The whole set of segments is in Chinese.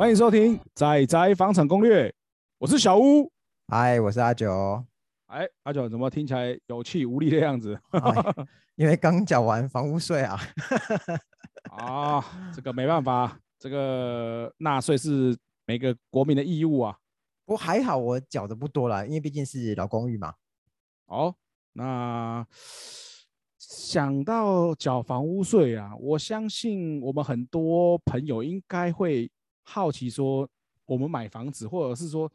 欢迎收听《仔仔房产攻略》，我是小屋。嗨，我是阿九。哎，阿九怎么听起来有气无力的样子？因为刚缴完房屋税啊。啊，这个没办法，这个纳税是每个国民的义务啊。不过还好，我缴的不多啦，因为毕竟是老公寓嘛。哦，那想到缴房屋税啊，我相信我们很多朋友应该会好奇说，我们买房子，或者是说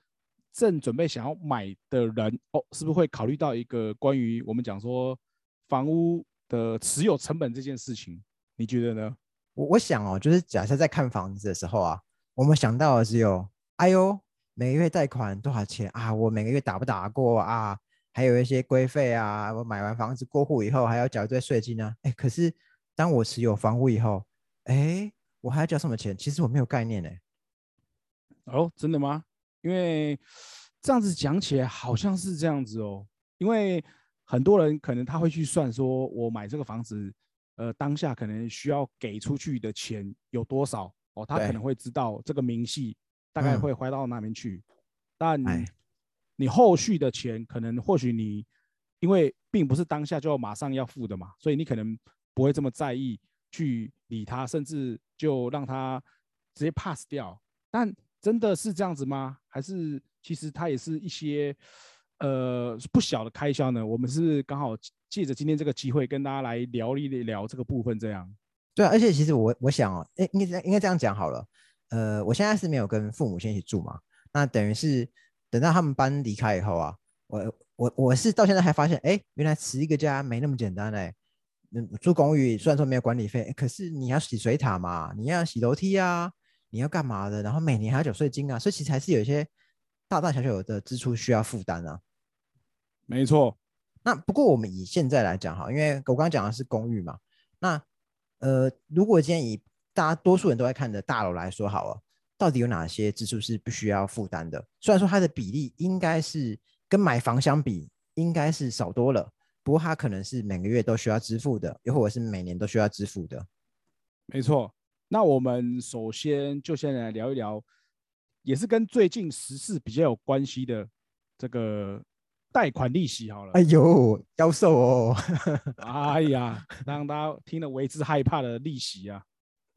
正准备想要买的人，哦，是不是会考虑到一个关于我们讲说房屋的持有成本这件事情？你觉得呢？我我想哦，就是假设在看房子的时候啊，我们想到的只有，哎呦，每个月贷款多少钱啊？我每个月打不打过啊？还有一些规费啊，我买完房子过户以后还要缴一堆税金呢。哎，可是当我持有房屋以后，哎，我还要交什么钱？其实我没有概念呢。哦，真的吗？因为这样子讲起来好像是这样子哦。因为很多人可能他会去算，说我买这个房子，呃，当下可能需要给出去的钱有多少哦，他可能会知道这个明细大概会花到哪边去，但。你后续的钱可能或许你，因为并不是当下就要马上要付的嘛，所以你可能不会这么在意去理他，甚至就让他直接 pass 掉。但真的是这样子吗？还是其实它也是一些呃不小的开销呢？我们是刚好借着今天这个机会跟大家来聊一聊这个部分，这样。对啊，而且其实我我想哦，哎，应该应该这样讲好了。呃，我现在是没有跟父母先一起住嘛，那等于是。等到他们搬离开以后啊，我我我是到现在还发现，哎，原来持一个家没那么简单嘞。嗯，住公寓虽然说没有管理费，可是你要洗水塔嘛，你要洗楼梯啊，你要干嘛的？然后每年还要缴税金啊，所以其实还是有一些大大小小的支出需要负担啊。没错。那不过我们以现在来讲哈，因为我刚刚讲的是公寓嘛，那呃，如果今天以大家多数人都在看的大楼来说好了。到底有哪些支出是不需要负担的？虽然说它的比例应该是跟买房相比应该是少多了，不过它可能是每个月都需要支付的，又或者是每年都需要支付的。没错。那我们首先就先来聊一聊，也是跟最近时事比较有关系的这个贷款利息好了。哎呦，妖兽哦！哎呀，让大家听了为之害怕的利息啊。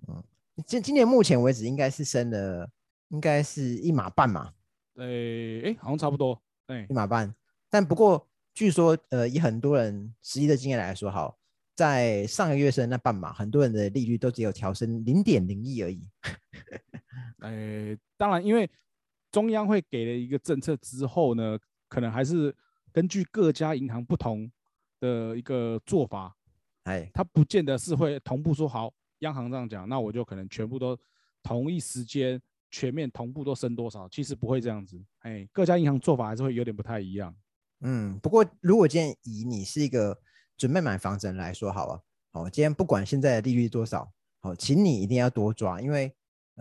嗯。今今年目前为止应该是升了，应该是一码半嘛？对，哎，好像差不多，哎，一码半。但不过据说，呃，以很多人实际的经验来说，好，在上个月升那半码，很多人的利率都只有调升零点零一而已。哎，当然，因为中央会给了一个政策之后呢，可能还是根据各家银行不同的一个做法，哎，它不见得是会同步说好。央行这样讲，那我就可能全部都同一时间全面同步都升多少？其实不会这样子，哎，各家银行做法还是会有点不太一样。嗯，不过如果今天以你是一个准备买房子人来说，好了，好，今天不管现在的利率多少，好，请你一定要多抓，因为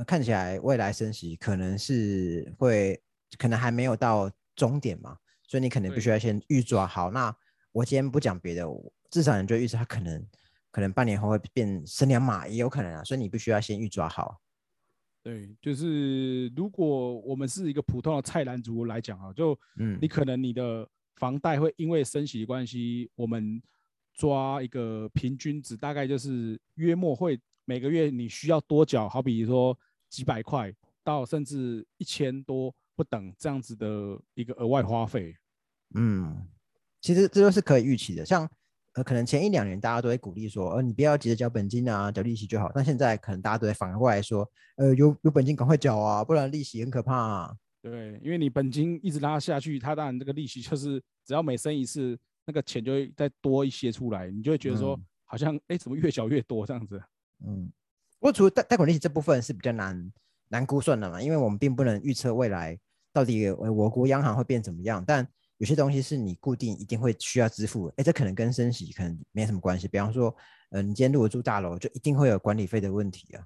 看起来未来升息可能是会，可能还没有到终点嘛，所以你可能必须要先预抓好。那我今天不讲别的，至少你就预测它可能。可能半年后会变升两码，也有可能啊，所以你必须要先预抓好。对，就是如果我们是一个普通的菜篮族来讲啊，就嗯，你可能你的房贷会因为升息关系，我们抓一个平均值，大概就是约莫会每个月你需要多缴，好比说几百块到甚至一千多不等这样子的一个额外花费。嗯，其实这都是可以预期的，像。呃，可能前一两年大家都会鼓励说，呃，你不要急着交本金啊，交利息就好。但现在可能大家都会反过来说，呃，有有本金赶快缴啊，不然利息很可怕。啊。对，因为你本金一直拉下去，它当然这个利息就是只要每升一次，那个钱就会再多一些出来，你就会觉得说，好像哎，怎么越缴越多这样子。嗯，不过除了贷贷款利息这部分是比较难难估算的嘛，因为我们并不能预测未来到底我国央行会变怎么样，但。有些东西是你固定一定会需要支付，哎，这可能跟升息可能没什么关系。比方说，呃，你今天如果住大楼，就一定会有管理费的问题啊。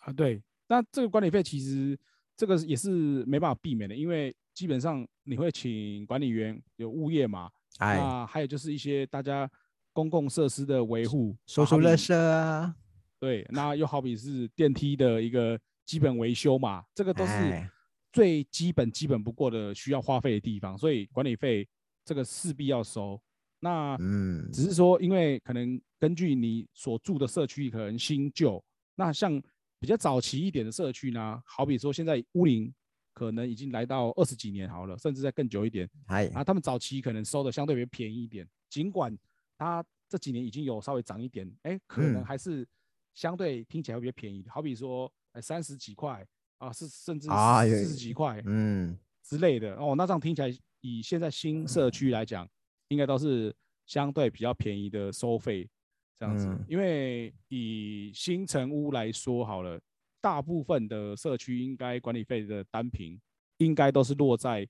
啊，对，那这个管理费其实这个也是没办法避免的，因为基本上你会请管理员，有物业嘛，啊，还有就是一些大家公共设施的维护，收收垃圾啊。对，那又好比是电梯的一个基本维修嘛，这个都是哎最基本基本不过的需要花费的地方，所以管理费这个势必要收。那嗯，只是说，因为可能根据你所住的社区可能新旧，那像比较早期一点的社区呢，好比说现在屋龄可能已经来到二十几年好了，甚至再更久一点。哎，啊，他们早期可能收的相对比较便宜一点，尽管它这几年已经有稍微涨一点，哎，可能嗯。还是相对听起来会比较便宜的，好比说哎三十几块啊，是甚至啊四十几块，嗯，之类的。哦，那这样听起来，以现在新社区来讲，应该都是相对比较便宜的收费这样子。嗯。因为以新城屋来说好了，大部分的社区应该管理费的单平应该都是落在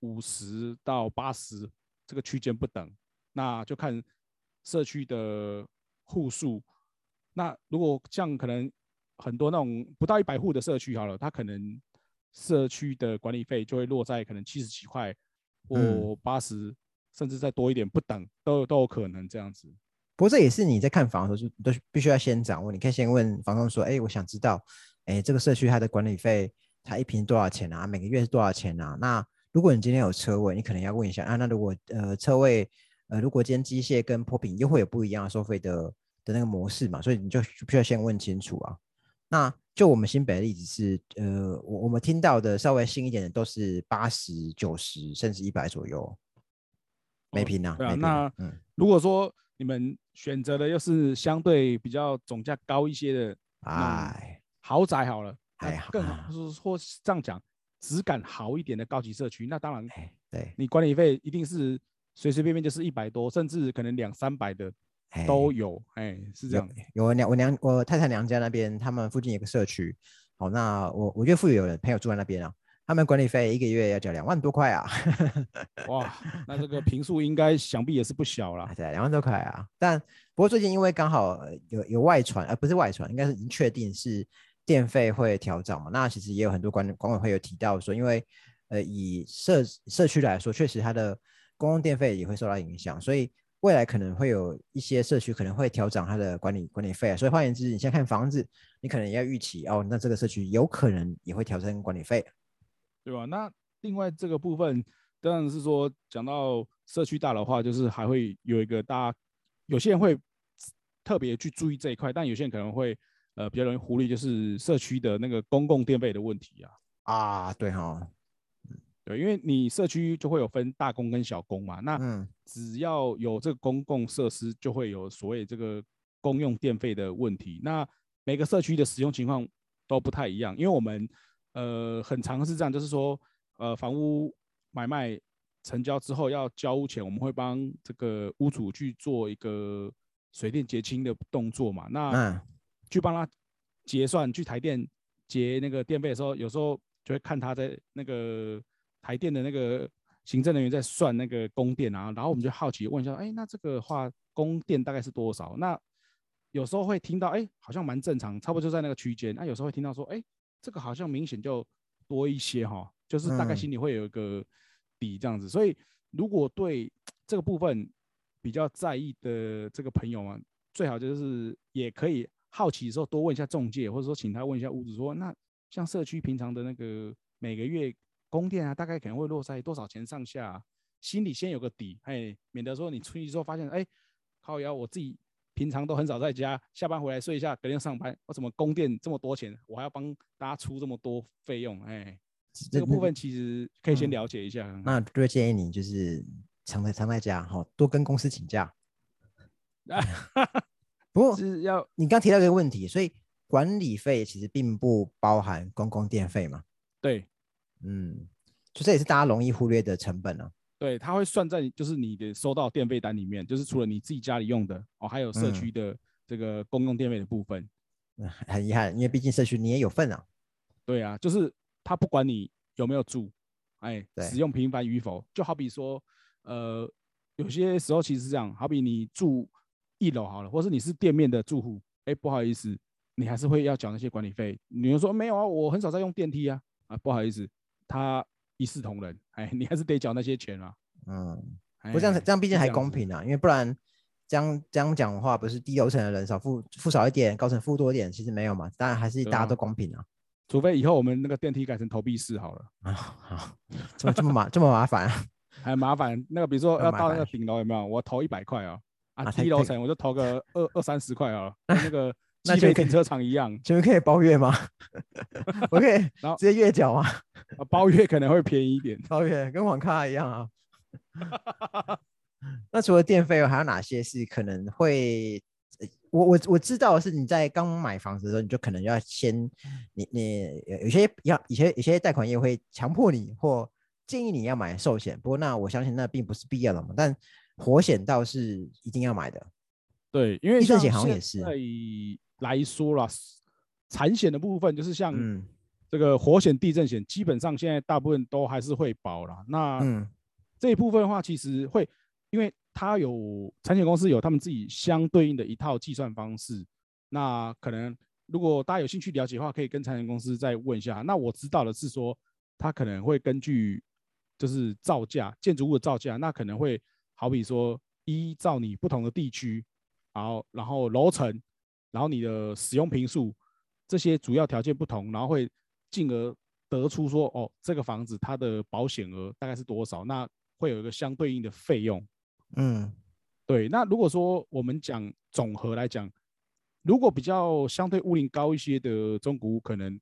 五十到八十这个区间不等，那就看社区的户数。那如果像可能很多那种不到一百户的社区好了，它可能社区的管理费就会落在可能七十几块或嗯八十、甚至再多一点不等，都有都有可能这样子。不过这也是你在看房的时候就都必须要先掌握。你可以先问房东说：“哎，我想知道，哎，这个社区它的管理费，它一平多少钱啊？每个月是多少钱啊？”那如果你今天有车位，你可能要问一下啊。那如果呃车位呃如果今天机械跟坡平又会有不一样的收费的的那个模式嘛，所以你就必须要先问清楚啊。那就我们新北的例子是，呃，我我们听到的稍微新一点的都是八十九十甚至一百左右每哦平啊，对啊那嗯如果说你们选择的又是相对比较总价高一些的哎。豪宅好了，哎呀那更啊好是或是这样讲，质感好一点的高级社区，那当然哎，对，你管理费一定是随随便便就是一百多，甚至可能两三百的哎都有，哎，是这有样。有我娘我娘我太太娘家那边，他们附近有个社区，好，那我我岳父有人朋友住在那边啊，他们管理费一个月要交两万多块啊，哇，那这个平数应该想必也是不小啦啊。对，两万多块啊。但不过最近因为刚好呃有有外传，呃，不是外传，应该是已经确定是电费会调涨嘛。那其实也有很多管管委会有提到说，因为呃以社社区来说，确实它的公共电费也会受到影响，所以未来可能会有一些社区可能会调涨它的管理管理费啊。所以换言之，你现在看房子，你可能也要预期哦，那这个社区有可能也会调整管理费。对吧？那另外这个部分当然是说，讲到社区大的话，就是还会有一个大家有些人会特别去注意这一块，但有些人可能会呃比较容易忽略，就是社区的那个公共电费的问题啊。啊，对哈、对，因为你社区就会有分大公跟小公嘛，那嗯只要有这个公共设施，就会有所谓这个公用电费的问题。那每个社区的使用情况都不太一样，因为我们呃很常是这样，就是说呃房屋买卖成交之后要交屋前，我们会帮这个屋主去做一个水电结清的动作嘛。那嗯去帮他结算，去台电结那个电费的时候，有时候就会看他在那个台电的那个行政人员在算那个供电啊，然后我们就好奇问一下，哎，那这个话供电大概是多少？那有时候会听到，哎，好像蛮正常，差不多就在那个区间。那有时候会听到说，哎，这个好像明显就多一些哈，就是大概嗯心里会有一个底这样子。所以如果对这个部分比较在意的这个朋友们，最好就是也可以好奇的时候多问一下中介，或者说请他问一下屋主说，那像社区平常的那个每个月供电啊，大概可能会落在多少钱上下啊、心里先有个底，哎，免得说你出去之后发现，哎，靠腰我自己平常都很少在家，下班回来睡一下，隔天上班，我怎么供电这么多钱，我还要帮大家出这么多费用，哎，这个部分其实可以先嗯了解一下。那就会建议你就是常在常在家哈、多跟公司请假。不过是要你刚提到一个问题，所以管理费其实并不包含公共电费嘛？对嗯，就这也是大家容易忽略的成本啊。对，它会算在就是你的收到电费单里面，就是除了你自己家里用的哦，还有社嗯区的这个公共电费的部分。嗯 很遗憾，因为毕竟社区你也有份啊。对啊，就是他不管你有没有住，哎，使用频繁与否，就好比说，呃，有些时候其实是这样，好比你住一楼好了，或是你是店面的住户，哎，不好意思，你还是会要缴那些管理费。你就说没有啊，我很少在用电梯啊，啊，不好意思，他一视同仁，哎，你还是得缴那些钱啊。嗯，哎不过这样这样毕竟还公平啊，因为不然这样这样讲的话，不是低楼层的人少付付少一点，高层付多一点，其实没有嘛，当然还是大家都公平啊。除非以后我们那个电梯改成投币式好了，啊，好，怎么这么麻这么麻烦啊？还麻烦。那个比如说要到那个烦顶楼有没有？我投一百块啊，啊，啊太太低楼层我就投个二二三十块好了，跟那个 那就可以机北停车场一样，请问可以包月吗？我可以然后直接月缴吗？啊包月可能会便宜一点。包月跟网咖一样啊。那除了电费，还有哪些是可能会？呃我我我知道是你在刚买房子的时候，你就可能要先你你有有些要有些有些贷款业会强迫你或建议你要买寿险，不过那我相信那并不是必要的嘛。但活险倒是一定要买的。对，因为地震像险好像也是现在来说啦，产险的部分就是像嗯这个火险、地震险，基本上现在大部分都还是会保啦。那嗯这一部分的话，其实会，因为它有产险公司有他们自己相对应的一套计算方式。那可能如果大家有兴趣了解的话，可以跟产险公司再问一下。那我知道的是说，它可能会根据就是造价，建筑物的造价，那可能会好比说依照你不同的地区，然后然后楼层，然后你的使用频数这些主要条件不同，然后会进而得出说，哦，这个房子它的保险额大概是多少，那会有一个相对应的费用。嗯对，那如果说我们讲总和来讲，如果比较相对屋龄高一些的中古屋，可能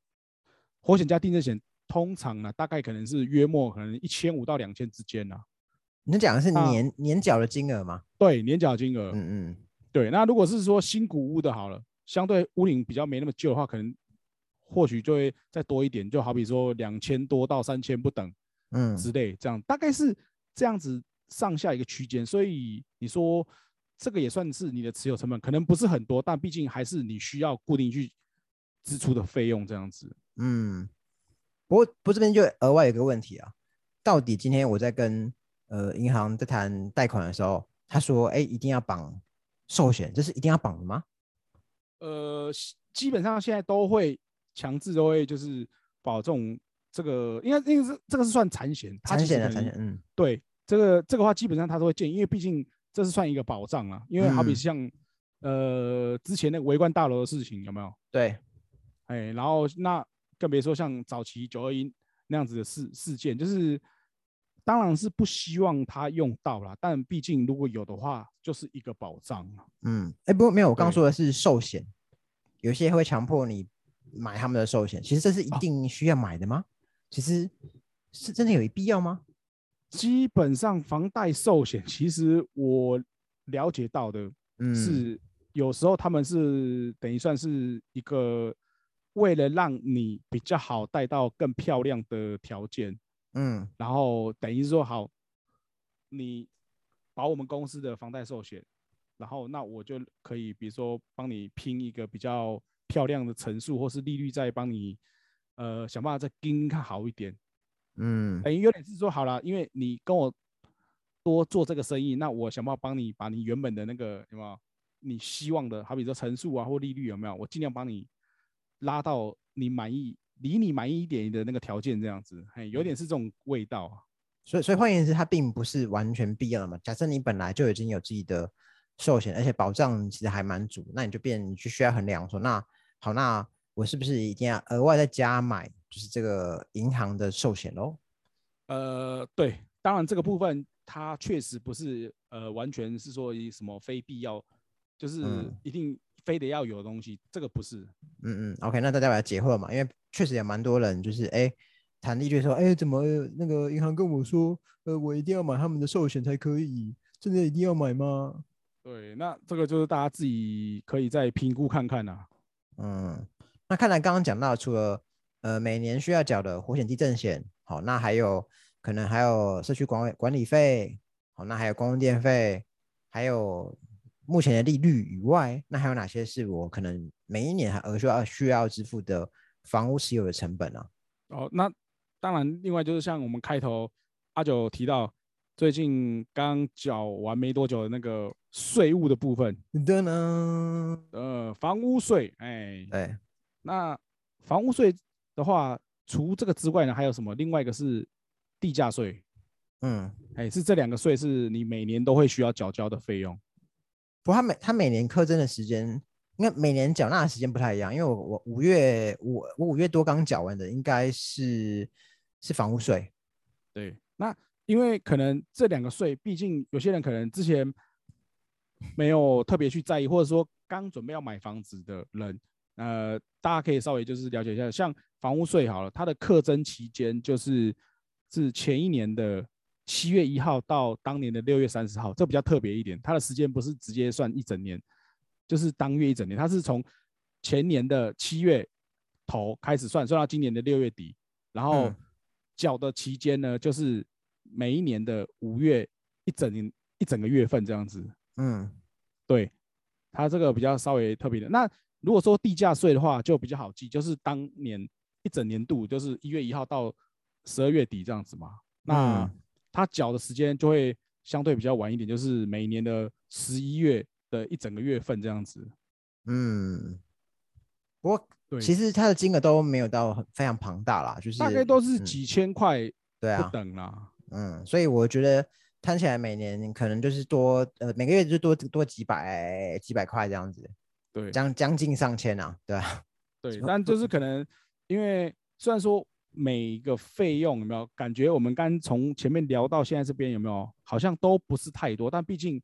火险加地震险通常呢，大概可能是约莫可能一千五到两千之间呐。你讲的是那年年缴的金额吗？对，年缴金额。嗯嗯对，那如果是说新古屋的好了，相对屋龄比较没那么旧的话，可能或许就会再多一点，就好比说两千多到三千不等嗯之类，这样大概是这样子上下一个区间。所以你说这个也算是你的持有成本，可能不是很多，但毕竟还是你需要固定去支出的费用这样子。嗯。不过，不过这边就额外有个问题啊，到底今天我在跟呃银行在谈贷款的时候，他说，哎，一定要绑寿险，这是一定要绑的吗？呃，基基本上现在都会强制都会就是保这种这个，应该因为是这个是算产险，它产其实可能险的产险，嗯对这个这个话，基本上他都会建议，因为毕竟这是算一个保障啊。因为好比嗯像、呃之前那个围观大楼的事情有没有？对，哎，然后那更别说像早期九二一那样子的事事件，就是当然是不希望他用到啦，但毕竟如果有的话，就是一个保障啊。嗯，哎，不过没有，我刚刚说的是寿险，有些会强迫你买他们的寿险，其实这是一啊定需要买的吗？其实是真的有必要吗？基本上房贷寿险，其实我了解到的嗯，是，有时候他们是等于算是一个为了让你比较好贷到更漂亮的条件，嗯然后等于是说好，你保我们公司的房贷寿险，然后那我就可以比如说帮你拼一个比较漂亮的层数，或是利率再帮你呃想办法再盯看好一点。嗯等于有点是说好了，因为你跟我多做这个生意，那我想办法帮你把你原本的那个有没有你希望的，好比说层数啊或利率有没有，我尽量帮你拉到你满意、离你满意一点的那个条件，这样子，嘿，有点是这种味道啊。所以所以换言之，它并不是完全必要的嘛。假设你本来就已经有自己的寿险，而且保障其实还蛮足，那你就变你就需要衡量说，那好，那我是不是一定要额外再加买，就是这个银行的寿险喽？呃，对，当然这个部分它确实不是呃完全是说以什么非必要，就是嗯一定非得要有的东西，这个不是。嗯嗯，OK，那大家把它解惑嘛，因为确实也蛮多人就是哎谈利率说，哎怎么那个银行跟我说，呃我一定要买他们的寿险才可以，真的一定要买吗？对，那这个就是大家自己可以再评估看看啊。嗯，那看来刚刚讲到，除了呃每年需要缴的火险、地震险，好，那还有可能还有社区管管理费，好，那还有公用电费，还有目前的利率以外，那还有哪些是我可能每一年还额需要需要支付的房屋持有的成本啊？哦，那当然，另外就是像我们开头阿九提到，最近刚缴完没多久的那个税务的部分，噔噔，呃，房屋税，哎，对，那房屋税的话，除这个之外呢，还有什么？另外一个是地价税，嗯，哎，是这两个税是你每年都会需要缴交的费用。不过他每他每年课征的时间应该每年缴纳的时间不太一样，因为我我五月我我五月多刚缴完的，应该是是房屋税。对，那因为可能这两个税，毕竟有些人可能之前没有特别去在意，或者说刚准备要买房子的人，呃，大家可以稍微就是了解一下，像房屋税好了，它的课征期间就是是前一年的七月一号到当年的六月三十号，这比较特别一点，它的时间不是直接算一整年，就是当月一整年，它是从前年的七月头开始算，算到今年的六月底，然后嗯缴的期间呢，就是每一年的五月一整年一整个月份这样子。嗯对，它这个比较稍微特别的。那如果说地价税的话，就比较好记，就是当年一整年度，就是一月一号到十二月底这样子嘛。那嗯它缴的时间就会相对比较晚一点，就是每年的十一月的一整个月份这样子。嗯。不过对，其实它的金额都没有到非常庞大啦，就是大概都是嗯几千块不对啊，等啦。嗯，所以我觉得摊起来每年可能就是多呃每个月就多多几百几百块这样子，对，将将近上千啊，对啊，对，但就是可能因为虽然说每一个费用有没有感觉，我们刚从前面聊到现在这边有没有好像都不是太多，但毕竟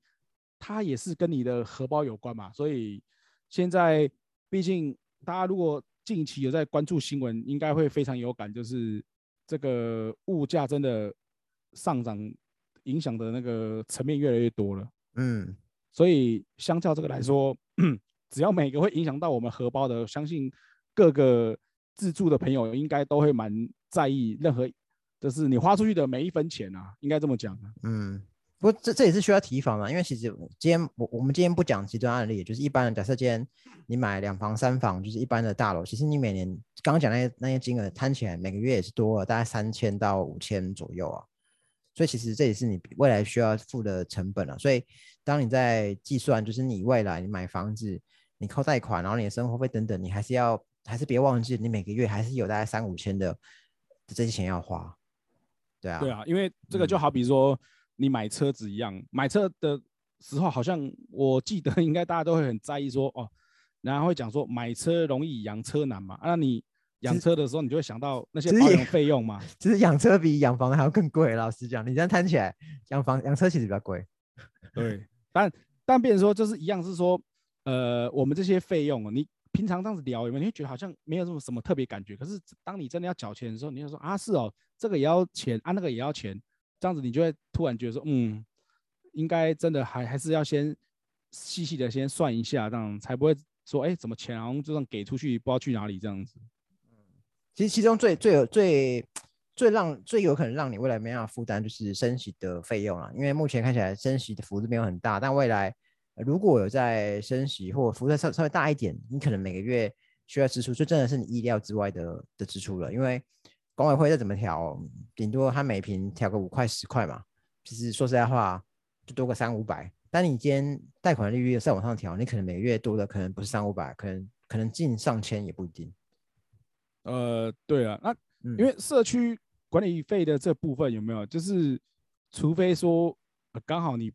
它也是跟你的荷包有关嘛，所以现在毕竟大家如果近期有在关注新闻，应该会非常有感，就是这个物价真的上涨影响的那个层面越来越多了。嗯所以相较这个来说，只要每个会影响到我们荷包的，相信各个自助的朋友应该都会蛮在意任何，就是你花出去的每一分钱啊，应该这么讲啊。嗯。不过这这也是需要提防的，因为其实今天我我们今天不讲极端案例，就是一般人假设今天你买两房三房，就是一般的大楼，其实你每年刚刚讲那些那些金额摊起来，每个月也是多了大概三千到五千左右啊。所以其实这也是你未来需要付的成本啊。所以当你在计算，就是你未来你买房子，你靠贷款，然后你的生活费等等，你还是要还是别忘记，你每个月还是有大概三五千的这些钱要花。对啊，对，啊，因为这个就好比说你买车子一样，买车的时候好像我记得 应该大家都会很在意说哦，然后会讲说买车容易养车难嘛，啊那你养其车的时候你就会想到那些保养费用嘛，其实养车比养房还要更贵。老实讲，你这样摊起来，养房养车其实比较贵。对，但但变成说就是一样是说，呃，我们这些费用，哦你平常这样子聊有没有？你会觉得好像没有什么什么特别感觉，可是当你真的要缴钱的时候，你就说啊是哦，这个也要钱啊，那个也要钱，这样子你就会突然觉得说，嗯，应该真的还还是要先细细的先算一下，这样才不会说，哎，怎么钱好像就这样给出去，不知道去哪里这样子。其实其中最最有最最让最有可能让你未来没办法负担就是升息的费用啊，因为目前看起来升息的幅度没有很大，但未来如果有在升息或幅度稍稍微大一点，你可能每个月需要支出就真的是你意料之外的的支出了，因为管委会再怎么调，顶多他每平调个五块十块嘛，其实说实在话就多个三五百，但你今天贷款利率再往上调，你可能每个月多的可能不是三五百，可能可能近上千也不一定。呃，对啊，那嗯，因为社区管理费的这部分有没有？就是除非说呃刚好你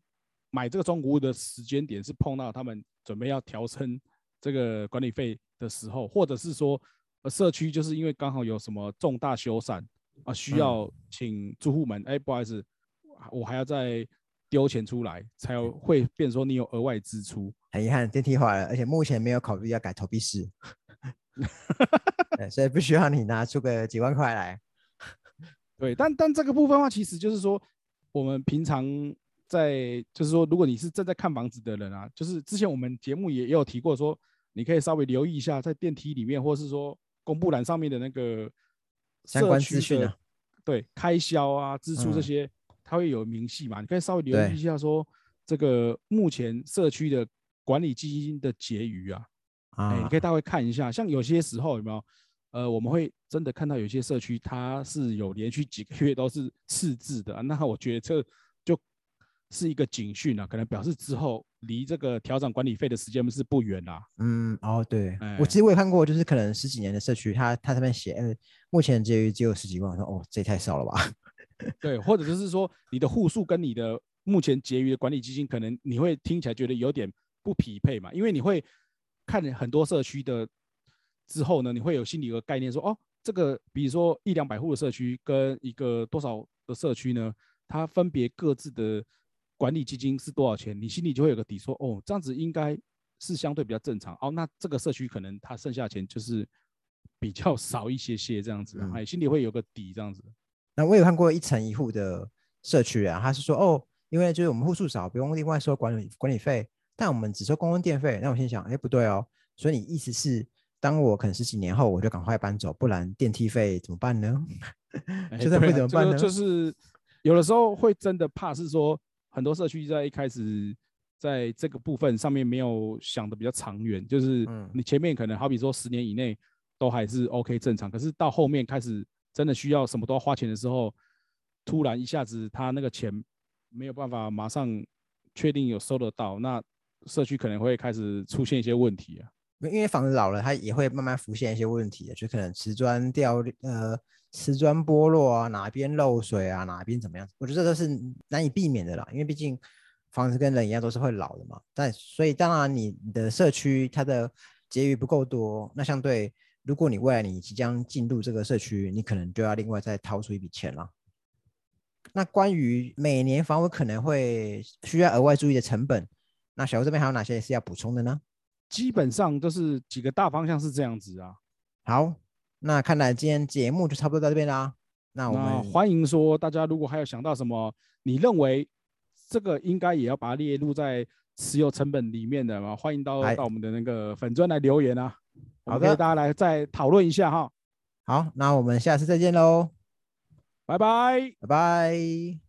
买这个中古屋的时间点是碰到他们准备要调升这个管理费的时候，或者是说呃社区就是因为刚好有什么重大修缮啊，需嗯要请住户们，哎、不好意思，我还要再丢钱出来，才有会变成说你有额外支出。很遗憾，电梯坏了，而且目前没有考虑要改投币式，对，所以不需要你拿出个几万块来。对，但但这个部分的话，其实就是说，我们平常在就是说，如果你是正在看房子的人啊，就是之前我们节目也也有提过说，你可以稍微留意一下，在电梯里面或是说公布栏上面的那个相关社区的资讯啊。对，开销啊、支出这嗯。些，它会有明细嘛，你可以稍微留意一下说，这个目前社区的管理基金的结余啊，哎、你啊可以大概看一下，像有些时候有没有，呃，我们会真的看到有些社区它是有连续几个月都是赤字的啊、那我觉得这就是一个警讯啊，可能表示之后离这个调整管理费的时间是不远啦、嗯，哦，对，哎我其实我也看过，就是可能十几年的社区，他他上面写，呃，目前结余只有十几万，我说哦，这也太少了吧？对，或者就是说你的户数跟你的目前结余的管理基金，可能你会听起来觉得有点不匹配嘛，因为你会看很多社区的之后呢，你会有心里有个概念说，哦，这个比如说一两百户的社区跟一个多少的社区呢，它分别各自的管理基金是多少钱，你心里就会有个底，说，哦，这样子应该是相对比较正常。哦，那这个社区可能它剩下钱就是比较少一些些这样子，哎，心里会有个底这样子。那我有看过一层一户的社区啊，他是说，哦，因为就是我们户数少，不用另外收管理管理费。但我们只收公共电费，那我心想，哎，不对哦。所以你意思是，当我可能十几年后，我就赶快搬走，不然电梯费怎么办呢？现在会怎么办呢？就是有的时候会真的怕是说，很多社区在一开始在这个部分上面没有想的比较长远，就是你前面可能好比说十年以内都还是 OK 正常，可是到后面开始真的需要什么都要花钱的时候，突然一下子他那个钱没有办法马上确定有收得到，那。社区可能会开始出现一些问题啊，因为房子老了，它也会慢慢浮现一些问题的，就可能瓷砖掉，呃，瓷砖剥落啊，哪边漏水啊，哪边怎么样？我觉得这都是难以避免的啦，因为毕竟房子跟人一样都是会老的嘛。但所以当然你的社区它的结余不够多，那相对如果你未来你即将进入这个社区，你可能就要另外再掏出一笔钱了。那关于每年房屋可能会需要额外注意的成本。那小吴这边还有哪些是要补充的呢？基本上都是几个大方向是这样子啊。好，那看来今天节目就差不多到这边啦。那我们欢迎说大家如果还有想到什么，你认为这个应该也要把它列入在持有成本里面的嘛？欢迎到到我们的那个粉砖来留言啊。好的，大家来再讨论一下哈。好，那我们下次再见喽，拜拜，拜拜。